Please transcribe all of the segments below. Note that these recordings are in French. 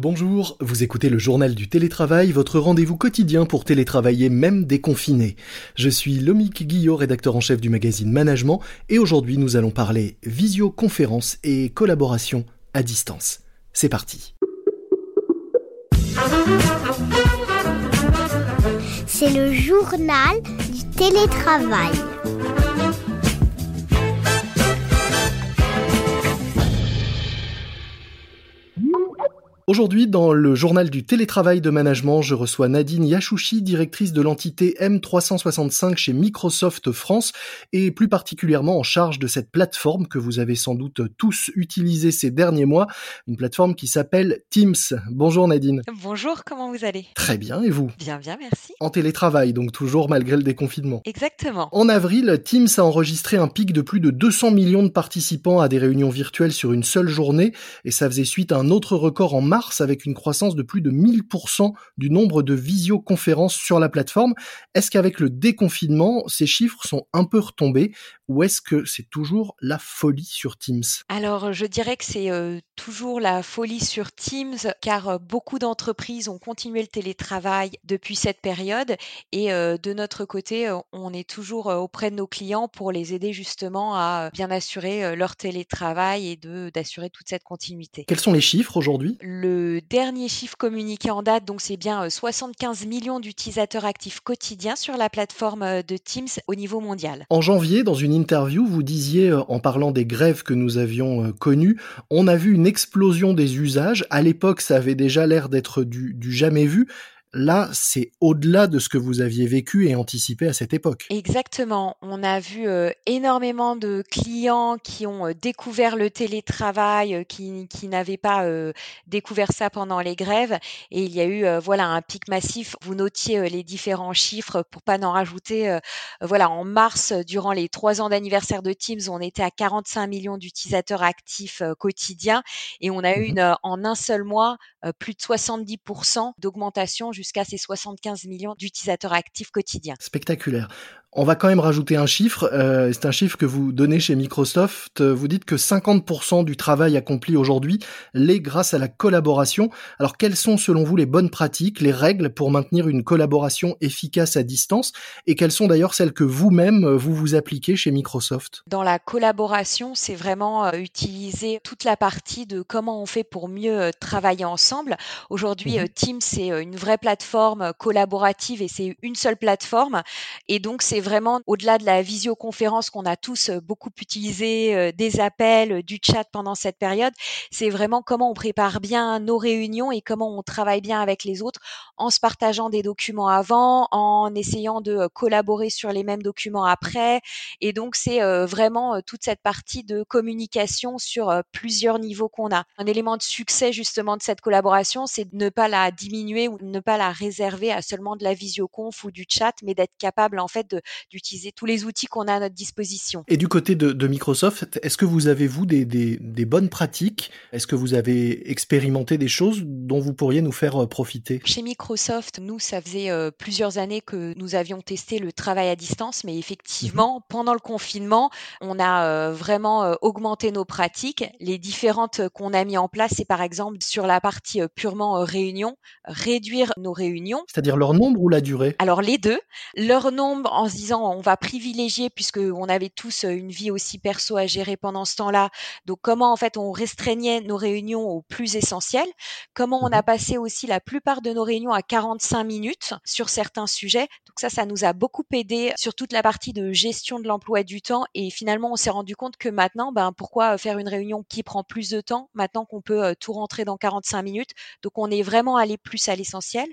Bonjour, vous écoutez le journal du télétravail, votre rendez-vous quotidien pour télétravailler même déconfiné. Je suis Lomique Guillot, rédacteur en chef du magazine Management, et aujourd'hui nous allons parler visioconférence et collaboration à distance. C'est parti. C'est le journal du télétravail. Aujourd'hui, dans le journal du télétravail de management, je reçois Nadine Yachouchi, directrice de l'entité M365 chez Microsoft France et plus particulièrement en charge de cette plateforme que vous avez sans doute tous utilisée ces derniers mois, une plateforme qui s'appelle Teams. Bonjour Nadine. Bonjour, comment vous allez? Très bien, et vous? Bien, bien, merci. En télétravail, donc toujours malgré le déconfinement. Exactement. En avril, Teams a enregistré un pic de plus de 200 millions de participants à des réunions virtuelles sur une seule journée et ça faisait suite à un autre record en mars avec une croissance de plus de 1000% du nombre de visioconférences sur la plateforme. Est-ce qu'avec le déconfinement, ces chiffres sont un peu retombés ou est-ce que c'est toujours la folie sur Teams? Alors, je dirais que c'est euh, toujours la folie sur Teams car euh, beaucoup d'entreprises ont continué le télétravail depuis cette période et euh, de notre côté, on est toujours auprès de nos clients pour les aider justement à bien assurer leur télétravail et de d'assurer toute cette continuité. Quels sont les chiffres aujourd'hui? Le dernier chiffre communiqué en date, donc c'est bien 75 euh, millions d'utilisateurs actifs quotidiens sur la plateforme euh, de Teams au niveau mondial. En janvier, dans une interview, vous disiez, euh, en parlant des grèves que nous avions connues, on a vu une explosion des usages. À l'époque, ça avait déjà l'air d'être du, du jamais vu. Là, c'est au-delà de ce que vous aviez vécu et anticipé à cette époque. Exactement. On a vu euh, énormément de clients qui ont euh, découvert le télétravail, euh, qui, qui n'avaient pas découvert ça pendant les grèves. Et il y a eu voilà un pic massif. Vous notiez les différents chiffres pour pas n'en rajouter. voilà, en mars, durant les trois ans d'anniversaire de Teams, on était à 45 millions d'utilisateurs actifs quotidiens et on a eu mmh une, en un seul mois plus de 70% d'augmentation jusqu'à ces 75 millions d'utilisateurs actifs quotidiens. Spectaculaire. On va quand même rajouter un chiffre. Euh, c'est un chiffre que vous donnez chez Microsoft. Vous dites que 50% du travail accompli aujourd'hui l'est grâce à la collaboration. Alors quelles sont selon vous les bonnes pratiques, les règles pour maintenir une collaboration efficace à distance? Et quelles sont d'ailleurs celles que vous-même euh, vous vous appliquez chez Microsoft? Dans la collaboration, c'est vraiment euh, utiliser toute la partie de comment on fait pour mieux travailler ensemble. Aujourd'hui, mmh Teams, c'est une vraie plateforme collaborative et c'est une seule plateforme. Et donc, c'est vraiment au-delà de la visioconférence qu'on a tous euh, beaucoup utilisé, euh, des appels, euh, du chat pendant cette période. C'est vraiment comment on prépare bien nos réunions et comment on travaille bien avec les autres en se partageant des documents avant, en essayant de collaborer sur les mêmes documents après. Et donc, c'est vraiment toute cette partie de communication sur plusieurs niveaux qu'on a. Un élément de succès justement de cette collaboration, c'est de ne pas la diminuer ou de ne pas la réserver à seulement de la visioconf ou du chat, mais d'être capable en fait de d'utiliser tous les outils qu'on a à notre disposition. Et du côté de, Microsoft, est-ce que vous avez, vous, des, des, bonnes pratiques? Est-ce que vous avez expérimenté des choses dont vous pourriez nous faire euh, profiter? Chez Microsoft, nous, ça faisait euh, plusieurs années que nous avions testé le travail à distance, mais effectivement, mhm. pendant le confinement, on a euh, vraiment augmenté nos pratiques. Les différentes qu'on a mis en place, c'est par exemple sur la partie purement réunion, réduire nos réunions. C'est-à-dire leur nombre ou la durée? Alors les deux. Leur nombre en se disant on va privilégier puisque on avait tous une vie aussi perso à gérer pendant ce temps-là. Donc comment en fait on restreignait nos réunions au plus essentiel, comment on a mmh passé aussi la plupart de nos réunions à 45 minutes sur certains sujets? Donc ça ça nous a beaucoup aidé sur toute la partie de gestion de l'emploi du temps et finalement on s'est rendu compte que maintenant ben pourquoi faire une réunion qui prend plus de temps maintenant qu'on peut tout rentrer dans 45 minutes? Donc on est vraiment allé plus à l'essentiel.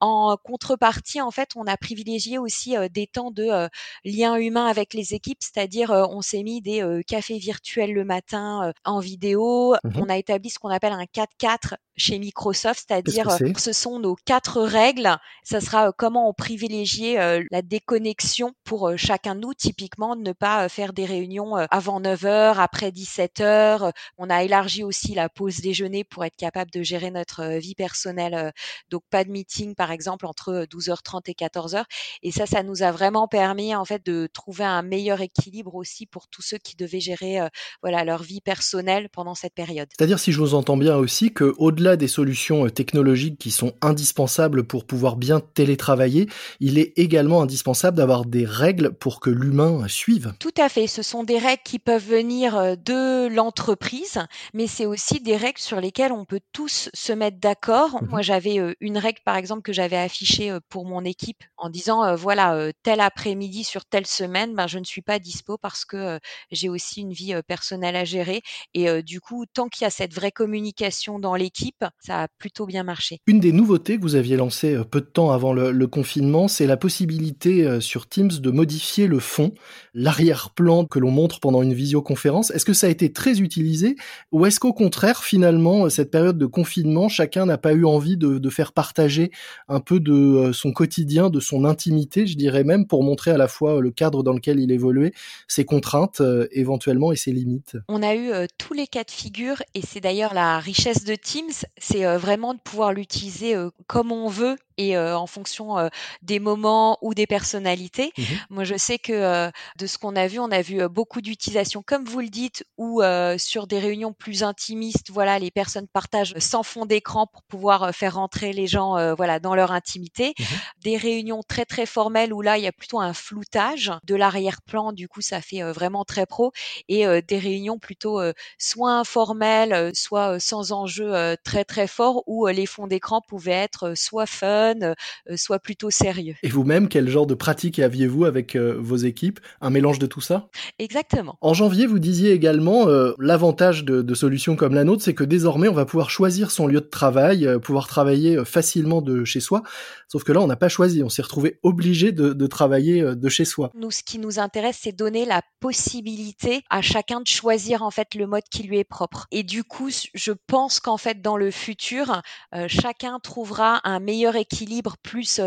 En contrepartie, en fait, on a privilégié aussi des temps de lien humain avec les équipes, c'est-à-dire on s'est mis des cafés virtuels le matin en vidéo. Mmh on a établi ce qu'on appelle un 4-4 chez Microsoft, c'est-à-dire ce sont nos quatre règles. Ça sera comment on privilégie la déconnexion pour chacun de nous. Typiquement, ne pas faire des réunions avant 9 heures, après 17 heures. On a élargi aussi la pause déjeuner pour être capable de gérer notre vie personnelle. Donc pas de meeting par exemple entre 12h30 et 14h. Et ça, ça nous a vraiment permis en fait de trouver un meilleur équilibre aussi pour tous ceux qui devaient gérer voilà leur vie personnelle pendant cette période. C'est-à-dire si je vous entends bien aussi que au-delà des solutions technologiques qui sont indispensables pour pouvoir bien télétravailler, il est également indispensable d'avoir des règles pour que l'humain suive. Tout à fait, ce sont des règles qui peuvent venir de l'entreprise, mais c'est aussi des règles sur lesquelles on peut tous se mettre d'accord. Mmh Moi, j'avais une règle par exemple que j'avais affichée pour mon équipe en disant voilà, tel après-midi sur telle semaine, ben je ne suis pas dispo parce que j'ai aussi une vie personnelle à gérer et du coup, tant qu'il y a cette vraie communication dans l'équipe, ça a plutôt bien marché. Une des nouveautés que vous aviez lancées peu de temps avant le, confinement, c'est la possibilité sur Teams de modifier le fond, l'arrière-plan que l'on montre pendant une visioconférence. Est-ce que ça a été très utilisé ou est-ce qu'au contraire, finalement, cette période de confinement, chacun n'a pas eu envie de, de faire partager un peu de son quotidien, de son intimité, je dirais même, pour montrer à la fois le cadre dans lequel il évoluait, ses contraintes éventuellement et ses limites. On a eu tous les cas de figure et c'est d'ailleurs la richesse de Teams, c'est vraiment de pouvoir l'utiliser comme on veut et en fonction des moments ou des personnalités. Mmh Moi, je sais que de ce qu'on a vu, on a vu beaucoup d'utilisation, comme vous le dites, ou sur des réunions plus intimistes. Voilà, les personnes partagent sans fond d'écran pour pouvoir faire rentrer les gens, voilà, dans leur intimité. Mmh des réunions très très formelles où là, il y a plutôt un floutage de l'arrière-plan. Du coup, ça fait vraiment très pro. Et des réunions plutôt soit informelles, soit sans enjeu très très fort, où les fonds d'écran pouvaient être soit fun euh, soit plutôt sérieux. Et vous-même, quel genre de pratique aviez-vous avec euh, vos équipes? Un mélange de tout ça? Exactement. En janvier, vous disiez également euh, l'avantage de, solutions comme la nôtre, c'est que désormais, on va pouvoir choisir son lieu de travail, pouvoir travailler facilement de chez soi. Sauf que là, on n'a pas choisi, on s'est retrouvé obligé de, travailler de chez soi. Nous, ce qui nous intéresse, c'est donner la possibilité à chacun de choisir en fait le mode qui lui est propre. Et du coup, je pense qu'en fait, dans le futur, chacun trouvera un meilleur équilibre équilibre plus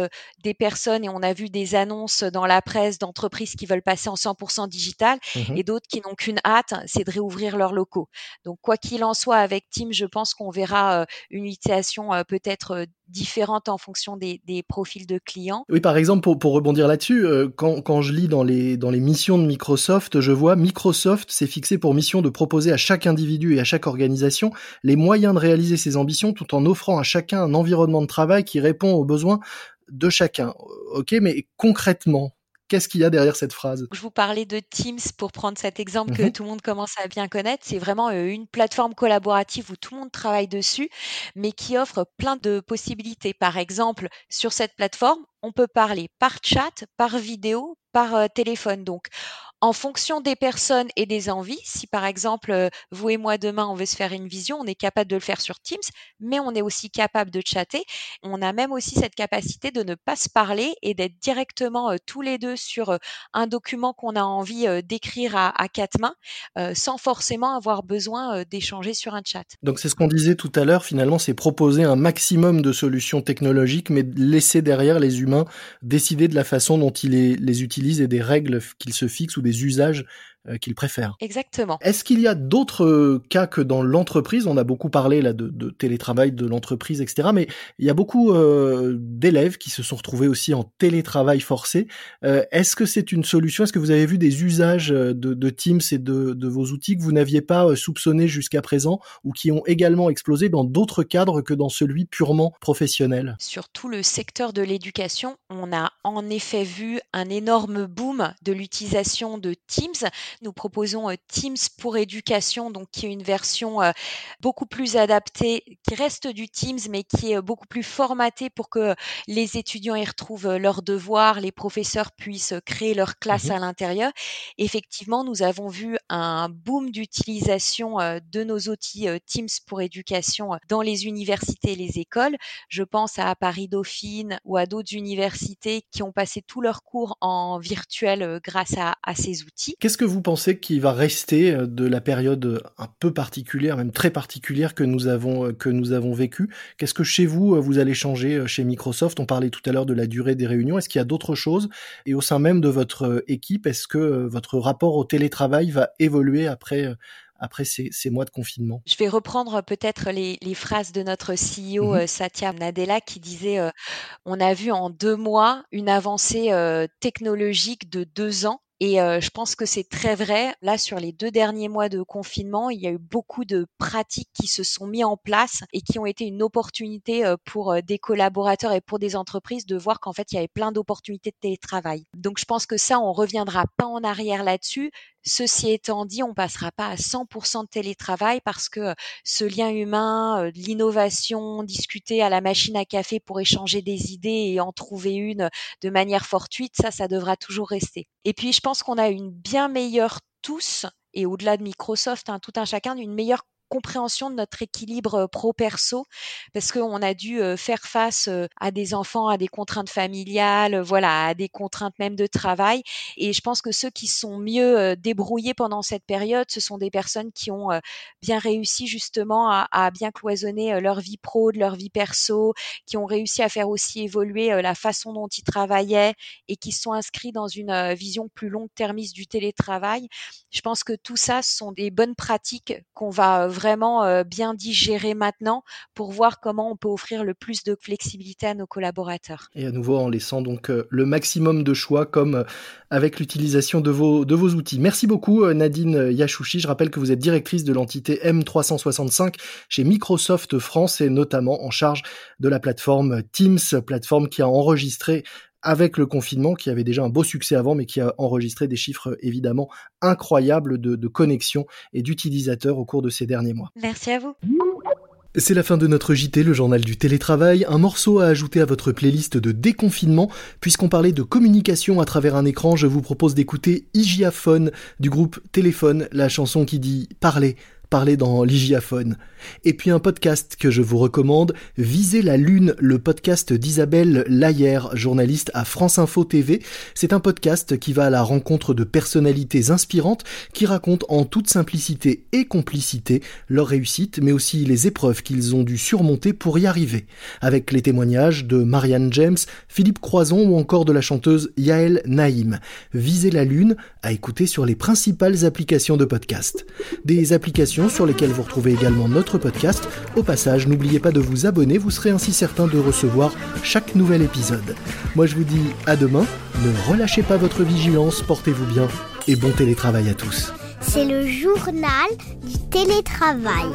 des personnes et on a vu des annonces dans la presse d'entreprises qui veulent passer en 100% digital mmh et d'autres qui n'ont qu'une hâte, c'est de réouvrir leurs locaux. Donc quoi qu'il en soit avec Team, je pense qu'on verra une utilisation peut-être différentes en fonction des, profils de clients. Oui, par exemple, pour, rebondir là-dessus, euh, quand, je lis dans les, dans les missions de Microsoft, je vois Microsoft s'est fixé pour mission de proposer à chaque individu et à chaque organisation les moyens de réaliser ses ambitions tout en offrant à chacun un environnement de travail qui répond aux besoins de chacun. Ok, mais concrètement, Qu'est-ce qu'il y a derrière cette phrase? Je vous parlais de Teams pour prendre cet exemple que mhm. tout le monde commence à bien connaître. C'est vraiment euh, une plateforme collaborative où tout le monde travaille dessus, mais qui offre plein de possibilités. Par exemple, sur cette plateforme, on peut parler par chat, par vidéo, par euh, téléphone. Donc, en fonction des personnes et des envies, si par exemple, euh, vous et moi demain, on veut se faire une vision, on est capable de le faire sur Teams, mais on est aussi capable de chatter. On a même aussi cette capacité de ne pas se parler et d'être directement euh, tous les deux sur euh, un document qu'on a envie d'écrire à, quatre mains, sans forcément avoir besoin d'échanger sur un chat. Donc c'est ce qu'on disait tout à l'heure, finalement, c'est proposer un maximum de solutions technologiques, mais laisser derrière les humains décider de la façon dont ils les, les utilisent et des règles qu'ils se fixent ou des usages qu'ils préfèrent. Exactement. Est-ce qu'il y a d'autres euh, cas que dans l'entreprise On a beaucoup parlé là de, télétravail de l'entreprise, etc. Mais il y a beaucoup euh, d'élèves qui se sont retrouvés aussi en télétravail forcé. Est-ce que c'est une solution? Est-ce que vous avez vu des usages de, Teams et de, de, vos outils que vous n'aviez pas soupçonnés jusqu'à présent ou qui ont également explosé dans d'autres cadres que dans celui purement professionnel? Sur tout le secteur de l'éducation, on a en effet vu un énorme boom de l'utilisation de Teams nous proposons euh, Teams pour éducation, donc qui est une version euh, beaucoup plus adaptée, qui reste du Teams, mais qui est euh, beaucoup plus formatée pour que les étudiants y retrouvent leurs devoirs, les professeurs puissent créer leur classe mmh à l'intérieur. Effectivement, nous avons vu un boom d'utilisation de nos outils Teams pour éducation dans les universités et les écoles. Je pense à Paris Dauphine ou à d'autres universités qui ont passé tous leurs cours en virtuel grâce à, à ces outils. Qu'est-ce que vous pensez qu'il va rester euh, de la période euh, un peu particulière, même très particulière que nous avons euh, que nous avons vécu Qu'est-ce que chez vous vous allez changer chez Microsoft? On parlait tout à l'heure de la durée des réunions. Est-ce qu'il y a d'autres choses? Et au sein même de votre équipe, est-ce que votre rapport au télétravail va évoluer après après ces, mois de confinement? Je vais reprendre peut-être les, phrases de notre CEO mmh Satya Nadella qui disait on a vu en deux mois une avancée technologique de deux ans et je pense que c'est très vrai. Là, sur les deux derniers mois de confinement, il y a eu beaucoup de pratiques qui se sont mis en place et qui ont été une opportunité pour des collaborateurs et pour des entreprises de voir qu'en fait, il y avait plein d'opportunités de télétravail. Donc, je pense que ça, on reviendra pas en arrière là-dessus. Ceci étant dit, on passera pas à 100% de télétravail parce que ce lien humain, l'innovation, discuter à la machine à café pour échanger des idées et en trouver une de manière fortuite, ça, ça devra toujours rester. Et puis, je pense qu'on a une bien meilleure tous et au-delà de Microsoft, hein, tout un chacun, une meilleure compréhension de notre équilibre pro-perso parce qu'on a dû faire face à des enfants, à des contraintes familiales, voilà, à des contraintes même de travail. Et je pense que ceux qui sont mieux débrouillés pendant cette période, ce sont des personnes qui ont bien réussi justement à, bien cloisonner leur vie pro de leur vie perso, qui ont réussi à faire aussi évoluer la façon dont ils travaillaient et qui sont inscrits dans une vision plus longue-termiste du télétravail. Je pense que tout ça, ce sont des bonnes pratiques qu'on va euh, bien digérer maintenant pour voir comment on peut offrir le plus de flexibilité à nos collaborateurs. Et à nouveau en laissant donc euh, le maximum de choix comme euh, avec l'utilisation de vos, de vos outils. Merci beaucoup Nadine Yachouchi. Je rappelle que vous êtes directrice de l'entité M365 chez Microsoft France et notamment en charge de la plateforme Teams, plateforme qui a enregistré avec le confinement, qui avait déjà un beau succès avant, mais qui a enregistré des chiffres évidemment incroyables de, de connexions et d'utilisateurs au cours de ces derniers mois. Merci à vous. C'est la fin de notre JT, le journal du télétravail, un morceau à ajouter à votre playlist de déconfinement. Puisqu'on parlait de communication à travers un écran, je vous propose d'écouter Igiaphone du groupe Téléphone, la chanson qui dit parler, parler dans l'hygiaphone. Et puis un podcast que je vous recommande, Viser la Lune, le podcast d'Isabelle Laillère, journaliste à France Info TV. C'est un podcast qui va à la rencontre de personnalités inspirantes qui racontent en toute simplicité et complicité leur réussite, mais aussi les épreuves qu'ils ont dû surmonter pour y arriver. Avec les témoignages de Marianne James, Philippe Croison ou encore de la chanteuse Yael Naïm. Viser la Lune à écouter sur les principales applications de podcast. Des sur lesquelles vous retrouvez également notre podcast. Au passage, n'oubliez pas de vous abonner, vous serez ainsi certain de recevoir chaque nouvel épisode. Moi je vous dis à demain, ne relâchez pas votre vigilance, portez-vous bien et bon télétravail à tous. C'est le journal du télétravail.